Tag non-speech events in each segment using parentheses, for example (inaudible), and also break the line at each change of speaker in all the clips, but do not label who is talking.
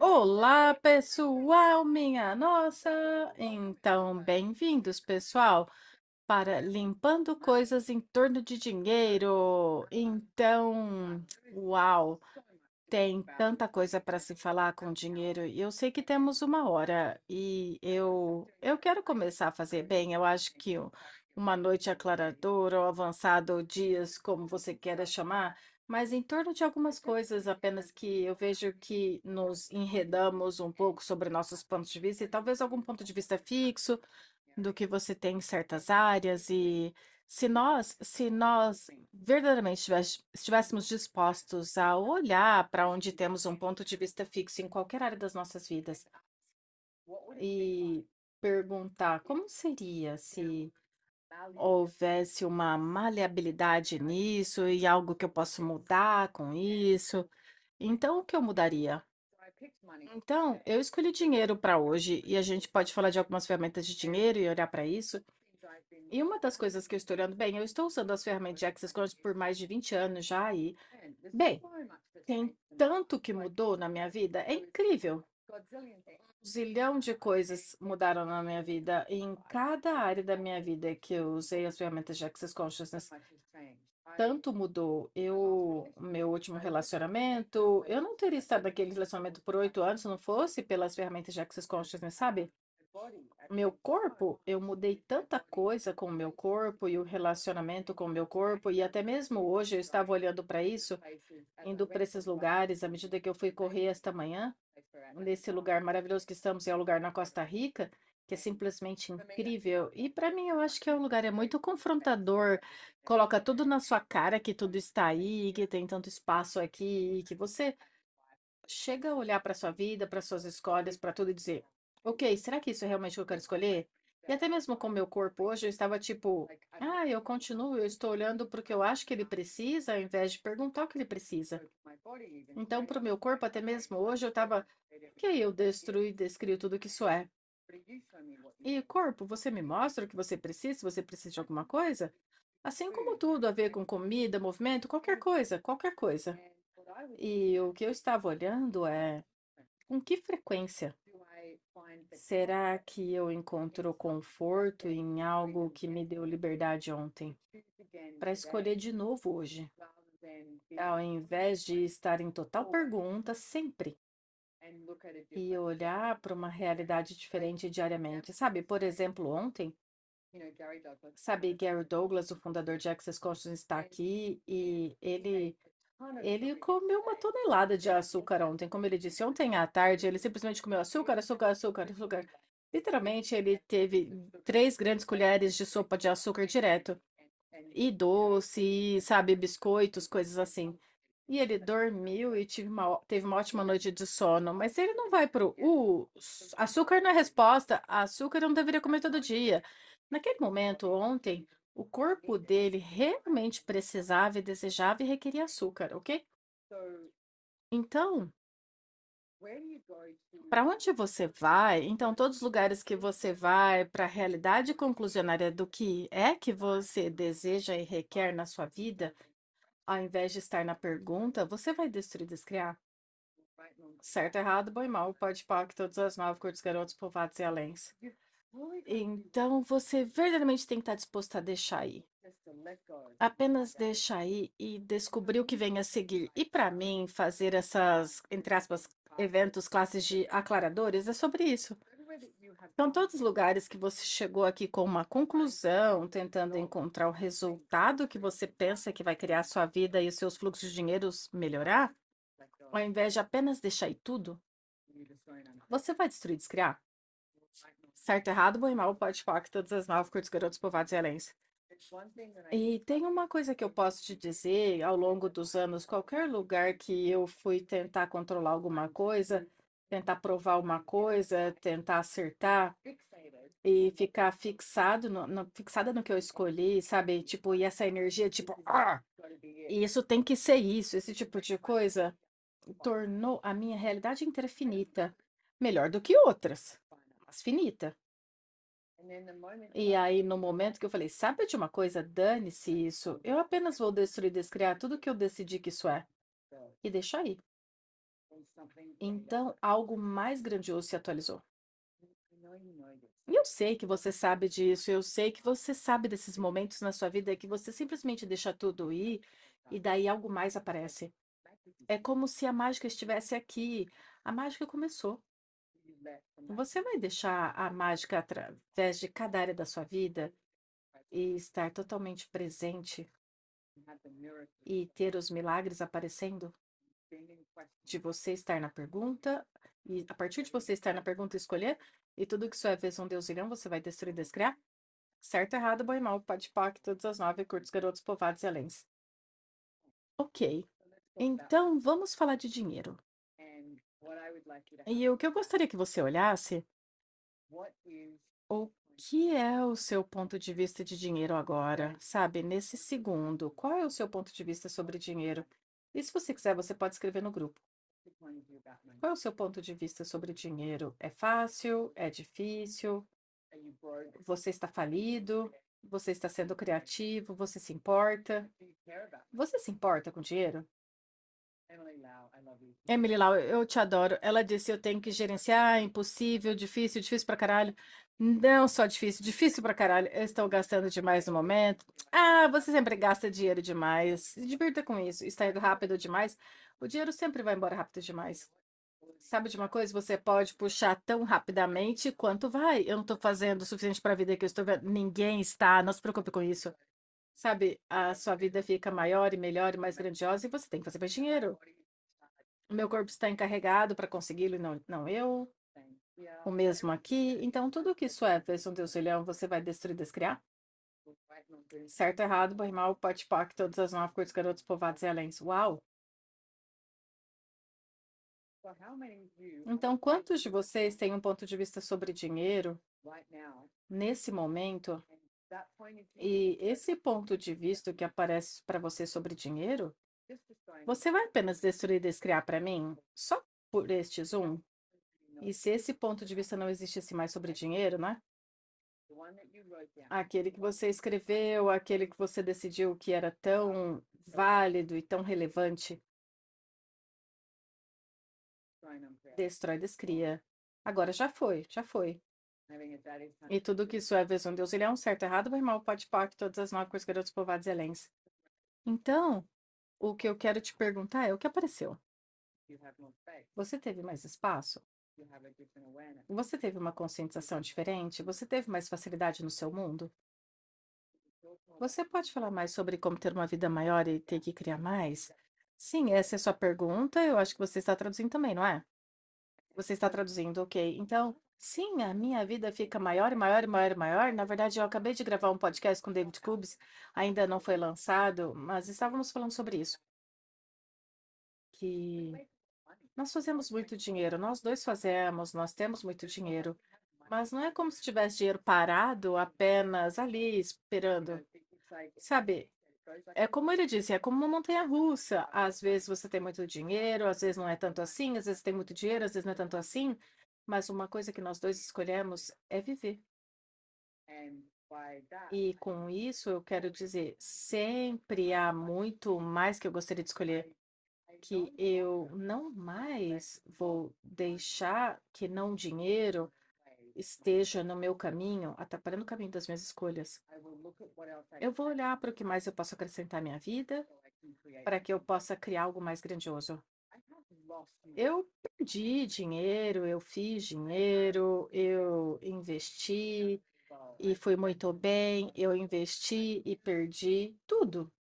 Olá, pessoal, (laughs) minha nossa! Então, bem-vindos, pessoal, para Limpando Coisas em Torno de Dinheiro. Então, uau, tem tanta coisa para se falar com dinheiro e eu sei que temos uma hora e eu eu quero começar a fazer bem. Eu acho que uma noite aclaradora ou avançado dias, como você queira chamar, mas em torno de algumas coisas apenas que eu vejo que nos enredamos um pouco sobre nossos pontos de vista e talvez algum ponto de vista fixo do que você tem em certas áreas e se nós, se nós verdadeiramente estivéssemos dispostos a olhar para onde temos um ponto de vista fixo em qualquer área das nossas vidas e perguntar como seria se houvesse uma maleabilidade nisso e algo que eu posso mudar com isso, então o que eu mudaria? Então, eu escolhi dinheiro para hoje e a gente pode falar de algumas ferramentas de dinheiro e olhar para isso. E uma das coisas que eu estou olhando, bem, eu estou usando as ferramentas de Access Conscious por mais de 20 anos já e, bem, tem tanto que mudou na minha vida, é incrível. Um zilhão de coisas mudaram na minha vida e em cada área da minha vida que eu usei as ferramentas de Access Consciousness, tanto mudou. Eu, meu último relacionamento, eu não teria estado naquele relacionamento por oito anos se não fosse pelas ferramentas de Access Consciousness, sabe? Meu corpo, eu mudei tanta coisa com o meu corpo e o relacionamento com o meu corpo, e até mesmo hoje eu estava olhando para isso, indo para esses lugares, à medida que eu fui correr esta manhã, nesse lugar maravilhoso que estamos, é o lugar na Costa Rica, que é simplesmente incrível. E para mim, eu acho que é um lugar é muito confrontador, coloca tudo na sua cara que tudo está aí, que tem tanto espaço aqui, que você chega a olhar para sua vida, para suas escolhas, para tudo e dizer, ok, será que isso é realmente o que eu quero escolher? E até mesmo com o meu corpo hoje, eu estava tipo, ah, eu continuo, eu estou olhando para o que eu acho que ele precisa, ao invés de perguntar o que ele precisa. Então, para o meu corpo, até mesmo hoje, eu estava, ok, eu destruí, descrio tudo que isso é. E corpo, você me mostra o que você precisa, se você precisa de alguma coisa? Assim como tudo a ver com comida, movimento, qualquer coisa, qualquer coisa. E o que eu estava olhando é com que frequência será que eu encontro conforto em algo que me deu liberdade ontem? Para escolher de novo hoje, ao invés de estar em total pergunta sempre e olhar para uma realidade diferente diariamente. Sabe, por exemplo, ontem, sabe, Gary Douglas, o fundador de Access Consciousness, está aqui e ele ele comeu uma tonelada de açúcar ontem. Como ele disse ontem à tarde, ele simplesmente comeu açúcar, açúcar, açúcar, açúcar. Literalmente, ele teve três grandes colheres de sopa de açúcar direto. E doce, e, sabe, biscoitos, coisas assim. E ele dormiu e tive uma, teve uma ótima noite de sono. Mas ele não vai pro. Uh, açúcar não é resposta. Açúcar eu não deveria comer todo dia. Naquele momento, ontem, o corpo dele realmente precisava e desejava e requeria açúcar, ok? Então, para onde você vai? Então, todos os lugares que você vai para a realidade conclusionária do que é que você deseja e requer na sua vida, ao invés de estar na pergunta, você vai destruir, descriar. Certo, errado, bom e mal, pode pá, que todas as nove curtos garotos, povoados e aléns. Então, você verdadeiramente tem que estar disposto a deixar ir. Apenas deixar ir e descobrir o que vem a seguir. E para mim, fazer essas, entre aspas, eventos, classes de aclaradores, é sobre isso. São todos os lugares que você chegou aqui com uma conclusão, tentando encontrar o resultado que você pensa que vai criar a sua vida e os seus fluxos de dinheiro melhorar, ao invés de apenas deixar ir tudo, você vai destruir, descriar. Certo, errado, bom e mal, pode falar que todas as nove curtos garotos, povoados e aléns. E tem uma coisa que eu posso te dizer ao longo dos anos, qualquer lugar que eu fui tentar controlar alguma coisa, tentar provar uma coisa, tentar acertar, e ficar fixado no, no- fixada no que eu escolhi, sabe? Tipo, e essa energia, tipo, "Ah, isso tem que ser isso, esse tipo de coisa tornou a minha realidade inteira finita, melhor do que outras, mas finita. E aí, no momento que eu falei, sabe de uma coisa, dane-se isso, eu apenas vou destruir, descriar tudo que eu decidi que isso é, e deixa aí. Então, algo mais grandioso se atualizou. E eu sei que você sabe disso, eu sei que você sabe desses momentos na sua vida que você simplesmente deixa tudo ir e daí algo mais aparece. É como se a mágica estivesse aqui. A mágica começou. Você vai deixar a mágica através de cada área da sua vida e estar totalmente presente e ter os milagres aparecendo? De você estar na pergunta e a partir de você estar na pergunta escolher e tudo que sua é vez um Deus irão, você vai destruir e descriar? Certo, errado, bom e mal, pode pac, todas as nove, curtos, garotos, povados e aléns. Ok, então vamos falar de dinheiro. E o que eu gostaria que você olhasse, o que é o seu ponto de vista de dinheiro agora? Sabe, nesse segundo, qual é o seu ponto de vista sobre dinheiro? E se você quiser, você pode escrever no grupo. Qual é o seu ponto de vista sobre dinheiro? É fácil? É difícil? Você está falido? Você está sendo criativo? Você se importa? Você se importa com dinheiro? Emily Lau, eu te adoro. Ela disse: eu tenho que gerenciar, impossível, difícil, difícil pra caralho. Não só difícil, difícil pra caralho. Eu estou gastando demais no momento. Ah, você sempre gasta dinheiro demais. Se divirta com isso. Está indo rápido demais. O dinheiro sempre vai embora rápido demais. Sabe de uma coisa? Você pode puxar tão rapidamente quanto vai. Eu não estou fazendo o suficiente para a vida que eu estou vendo. Ninguém está. Não se preocupe com isso. Sabe, a sua vida fica maior e melhor e mais grandiosa e você tem que fazer mais dinheiro. O meu corpo está encarregado para consegui-lo e não, não eu. O mesmo aqui. Então, tudo que isso é, versão Deus olhão, você vai destruir, descriar? Certo, errado, bom e mal, pote todas as nove cores, garotos, povados e aléns. Uau! Então, quantos de vocês têm um ponto de vista sobre dinheiro nesse momento? E esse ponto de vista que aparece para você sobre dinheiro, você vai apenas destruir e descriar para mim só por este zoom? E se esse ponto de vista não existisse mais sobre dinheiro, né? Aquele que você escreveu, aquele que você decidiu que era tão válido e tão relevante, destrói, descria. Agora já foi, já foi. E tudo que isso é versão Deus, ele é um certo, errado, meu irmão, pode que todas as nove coisas, garotos, povados e elens. Então, o que eu quero te perguntar é o que apareceu? Você teve mais espaço? Você teve uma conscientização diferente? Você teve mais facilidade no seu mundo? Você pode falar mais sobre como ter uma vida maior e ter que criar mais? Sim, essa é a sua pergunta. Eu acho que você está traduzindo também, não é? Você está traduzindo, ok. Então, sim, a minha vida fica maior e maior e maior e maior. Na verdade, eu acabei de gravar um podcast com David Cubes, ainda não foi lançado, mas estávamos falando sobre isso. Que nós fazemos muito dinheiro, nós dois fazemos, nós temos muito dinheiro, mas não é como se tivesse dinheiro parado apenas ali esperando. Sabe, é como ele disse, é como uma montanha-russa. Às vezes você tem muito dinheiro, às vezes não é tanto assim, às vezes tem muito dinheiro, às vezes não é tanto assim. Mas uma coisa que nós dois escolhemos é viver. E com isso eu quero dizer, sempre há muito mais que eu gostaria de escolher que eu não mais vou deixar que não dinheiro esteja no meu caminho, atrapalhando o caminho das minhas escolhas. Eu vou olhar para o que mais eu posso acrescentar à minha vida, para que eu possa criar algo mais grandioso. Eu perdi dinheiro, eu fiz dinheiro, eu investi e fui muito bem, eu investi e perdi tudo.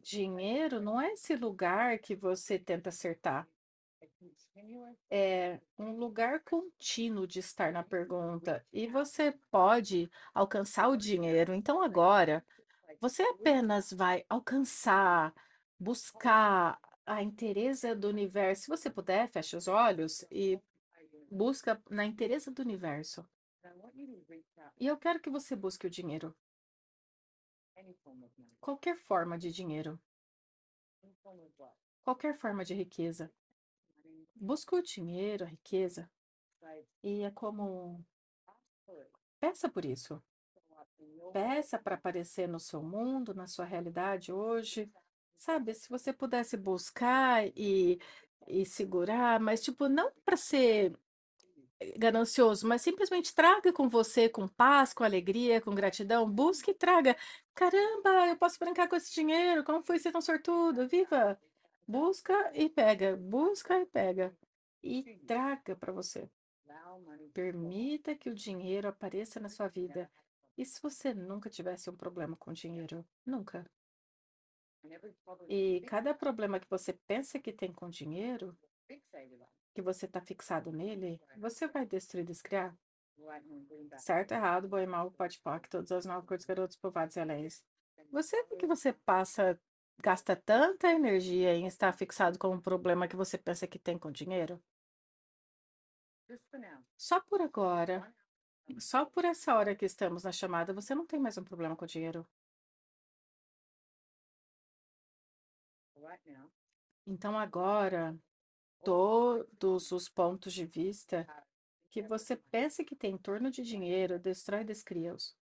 Dinheiro não é esse lugar que você tenta acertar. É um lugar contínuo de estar na pergunta. E você pode alcançar o dinheiro. Então, agora, você apenas vai alcançar, buscar a inteireza do universo. Se você puder, feche os olhos e busca na inteireza do universo. E eu quero que você busque o dinheiro, qualquer forma de dinheiro, qualquer forma de riqueza. Busca o dinheiro, a riqueza, e é como peça por isso. Peça para aparecer no seu mundo, na sua realidade hoje. Sabe, se você pudesse buscar e, e segurar, mas tipo, não para ser ganancioso, mas simplesmente traga com você, com paz, com alegria, com gratidão. Busque e traga. Caramba, eu posso brincar com esse dinheiro. Como foi ser tão sortudo? Viva! Busca e pega, busca e pega. E traga para você. Permita que o dinheiro apareça na sua vida. E se você nunca tivesse um problema com dinheiro? Nunca. E cada problema que você pensa que tem com dinheiro, que você está fixado nele, você vai destruir, descriar. Certo, errado, bom e mal, pode poc, todas as nove cores, garotos, povados e aléis. Você que você passa, gasta tanta energia em estar fixado com um problema que você pensa que tem com dinheiro? Só por agora, só por essa hora que estamos na chamada, você não tem mais um problema com dinheiro. Então agora, todos os pontos de vista que você pensa que tem em torno de dinheiro, destrói e descria-os.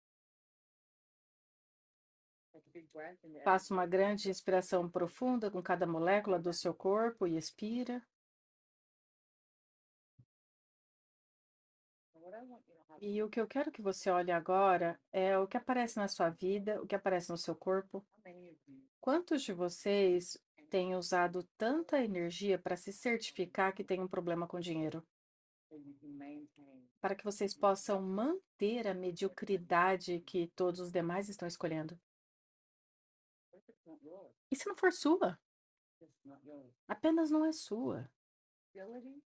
Faça uma grande inspiração profunda com cada molécula do seu corpo e expira. E o que eu quero que você olhe agora é o que aparece na sua vida, o que aparece no seu corpo. Quantos de vocês têm usado tanta energia para se certificar que tem um problema com dinheiro? Para que vocês possam manter a mediocridade que todos os demais estão escolhendo. E se não for sua? Apenas não é sua.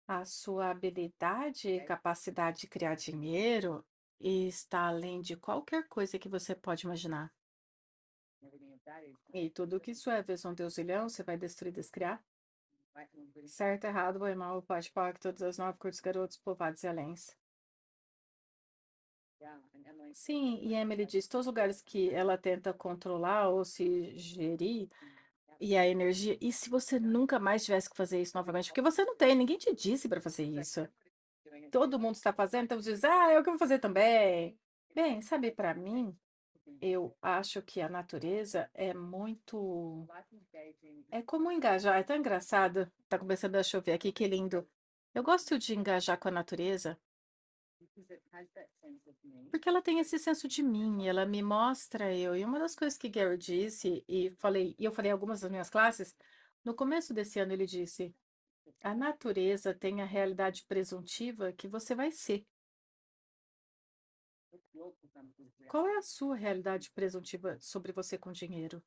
A sua habilidade e capacidade de criar dinheiro está além de qualquer coisa que você pode imaginar. E tudo que isso é versão deusilhão, você vai destruir, descriar? Certo, errado, bom e mal, pode, pode, todas as nove cores, garotos, povados e aléns. Sim, e Emily diz, todos os lugares que ela tenta controlar ou se gerir, e a energia, e se você nunca mais tivesse que fazer isso novamente? Porque você não tem, ninguém te disse para fazer isso. Todo mundo está fazendo, então você diz, ah, eu que vou fazer também. Bem, sabe, para mim, eu acho que a natureza é muito. É como engajar, é tão engraçado. Tá começando a chover aqui, que lindo. Eu gosto de engajar com a natureza. Porque ela tem esse senso de mim, ela me mostra eu. E uma das coisas que Gary disse, e falei, e eu falei em algumas das minhas classes, no começo desse ano ele disse: a natureza tem a realidade presuntiva que você vai ser. Qual é a sua realidade presuntiva sobre você com dinheiro?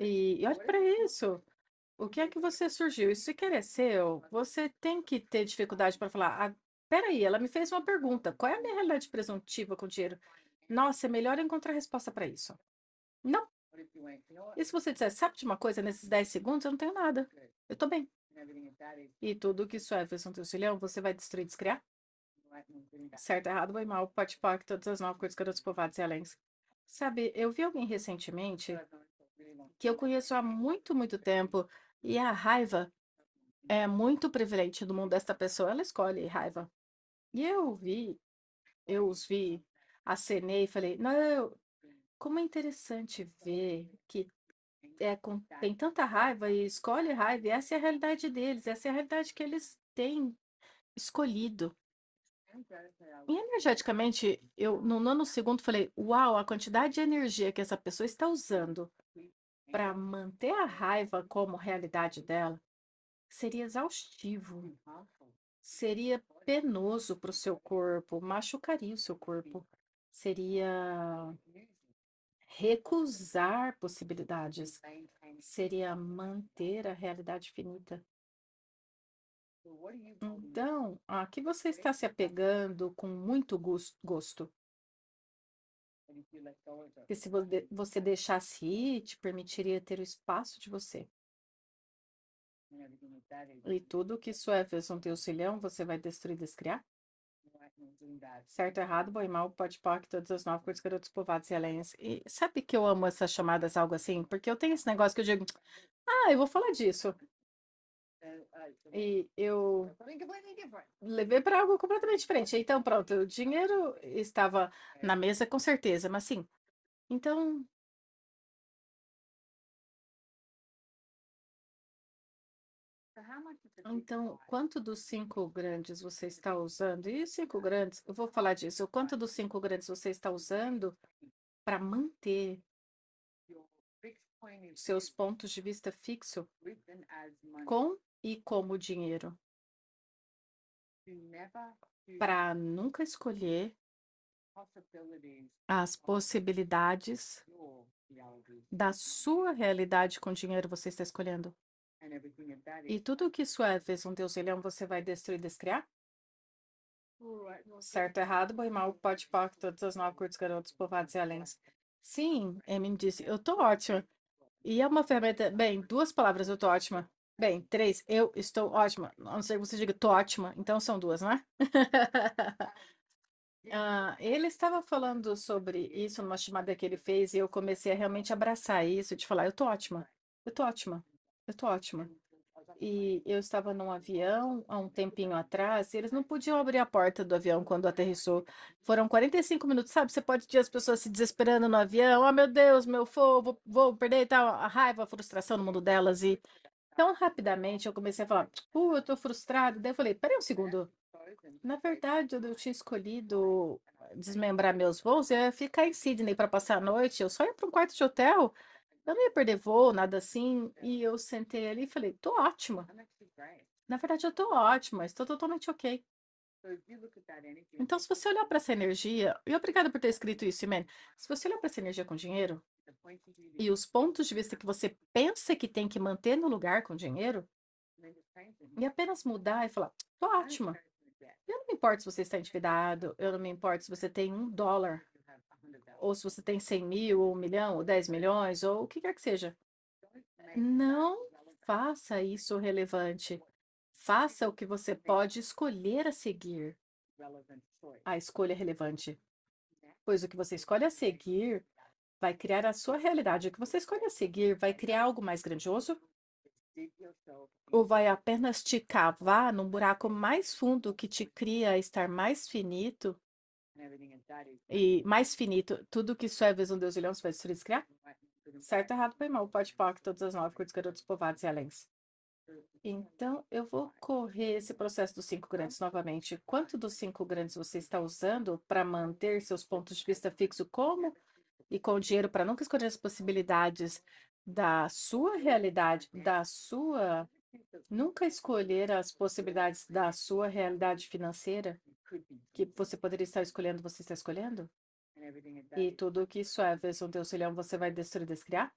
E, e olhe para isso. O que é que você surgiu? Isso sequer é seu. Você tem que ter dificuldade para falar. Ah, peraí, ela me fez uma pergunta. Qual é a minha realidade presuntiva com dinheiro? Nossa, é melhor encontrar resposta para isso. Não. E se você disser, sabe de uma coisa, nesses 10 segundos eu não tenho nada. Eu estou bem. E tudo que isso é versão teu você vai destruir e descriar? Certo, errado, bom e mal, pode pode, todas as nove coisas, garotos povados e aléns. Sabe, eu vi alguém recentemente que eu conheço há muito, muito tempo e a raiva é muito prevalente no mundo desta pessoa. Ela escolhe raiva. E eu vi, eu os vi, acenei e falei, não, como é interessante ver que é, com, tem tanta raiva e escolhe raiva, e essa é a realidade deles, essa é a realidade que eles têm escolhido. E energeticamente, eu no nanosegundo falei, uau, a quantidade de energia que essa pessoa está usando para manter a raiva como realidade dela seria exaustivo, seria penoso para o seu corpo, machucaria o seu corpo, seria recusar possibilidades, seria manter a realidade finita. Então, a que você está se apegando com muito gosto? Porque se você deixasse ir, te permitiria ter o espaço de você. E tudo que isso é versão teucilhão, você vai destruir e descriar? Certo, errado, bom e mal, pode que todas as nove cores, garotos, povoados e alens. E sabe que eu amo essas chamadas algo assim? Porque eu tenho esse negócio que eu digo, ah, eu vou falar disso. E eu levei para algo completamente diferente. Então, pronto, o dinheiro estava na mesa com certeza, mas sim. Então, então, quanto dos cinco grandes você está usando? E os cinco grandes, eu vou falar disso. O quanto dos cinco grandes você está usando para manter seus pontos de vista fixo com e como dinheiro? Para nunca escolher as possibilidades da sua realidade com dinheiro você está escolhendo. E tudo que isso é, fez um Deus leão, você vai destruir e descriar? Certo, errado, bom e mal, pode pó, todas as nove curtos garotos, povoados e alens. Sim, Amy disse, eu tô ótima. E é uma ferramenta, bem, duas palavras, eu tô ótima. Bem, três, eu estou ótima. A não ser que você diga, tô ótima. Então são duas, não é? (laughs) Ah, ele estava falando sobre isso numa chamada que ele fez e eu comecei a realmente abraçar isso, de falar, eu tô ótima, eu tô ótima, eu tô ótima. E eu estava num avião há um tempinho atrás, e eles não podiam abrir a porta do avião quando aterrissou. Foram 45 minutos, sabe? Você pode ter as pessoas se desesperando no avião, oh meu Deus, meu fogo, vou, vou perder e tal, a raiva, a frustração no mundo delas. E tão rapidamente eu comecei a falar, uh, eu tô frustrado. Daí eu falei, peraí um segundo. Na verdade, eu tinha escolhido desmembrar meus voos, eu ia ficar em Sydney para passar a noite, eu só ia para um quarto de hotel. Eu não ia perder voo, nada assim. E eu sentei ali e falei, tô ótima. Na verdade, eu tô ótima, estou totalmente ok. Então, se você olhar para essa energia, e obrigada por ter escrito isso, Imen. Se você olhar para essa energia com dinheiro e os pontos de vista que você pensa que tem que manter no lugar com dinheiro, e apenas mudar e falar, tô ótima. Eu não me importo se você está endividado, eu não me importo se você tem um dólar ou se você tem 100 mil, ou um milhão, ou 10 milhões, ou o que quer que seja. Não faça isso relevante. Faça o que você pode escolher a seguir. A escolha relevante. Pois o que você escolhe a seguir vai criar a sua realidade. O que você escolhe a seguir vai criar algo mais grandioso? Ou vai apenas te cavar num buraco mais fundo que te cria estar mais finito e mais finito, tudo que isso é um Deus e leão, você vai destruir criar? Certo, errado, bem mal, pode pôr todas as nove curtos garotos povoados e alens. Então, eu vou correr esse processo dos cinco grandes novamente. Quanto dos cinco grandes você está usando para manter seus pontos de vista fixo como e com dinheiro para nunca escolher as possibilidades da sua realidade, da sua nunca escolher as possibilidades da sua realidade financeira que você poderia estar escolhendo, você está escolhendo? E tudo que isso é, versão teu leão, você vai destruir e descriar?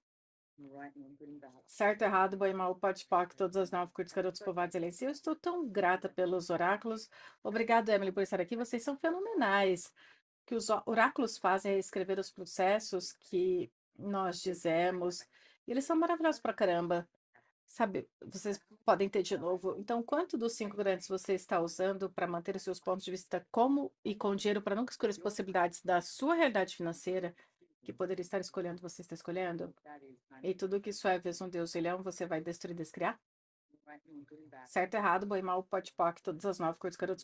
Certo, errado, bom e mal, pode que todas as nove curtos garotos povoados e Eu estou tão grata pelos oráculos. Obrigado, Emily, por estar aqui. Vocês são fenomenais. O que os oráculos fazem é escrever os processos que nós dizemos. E eles são maravilhosos pra caramba. Sabe, vocês podem ter de novo. Então, quanto dos cinco grandes você está usando para manter os seus pontos de vista como e com dinheiro para nunca escolher as possibilidades da sua realidade financeira que poderia estar escolhendo, você está escolhendo? E tudo que isso é vezes um Deus e leão, você vai destruir e descriar? Certo, errado, boi mal, pote poc, todas as nove cores, garotos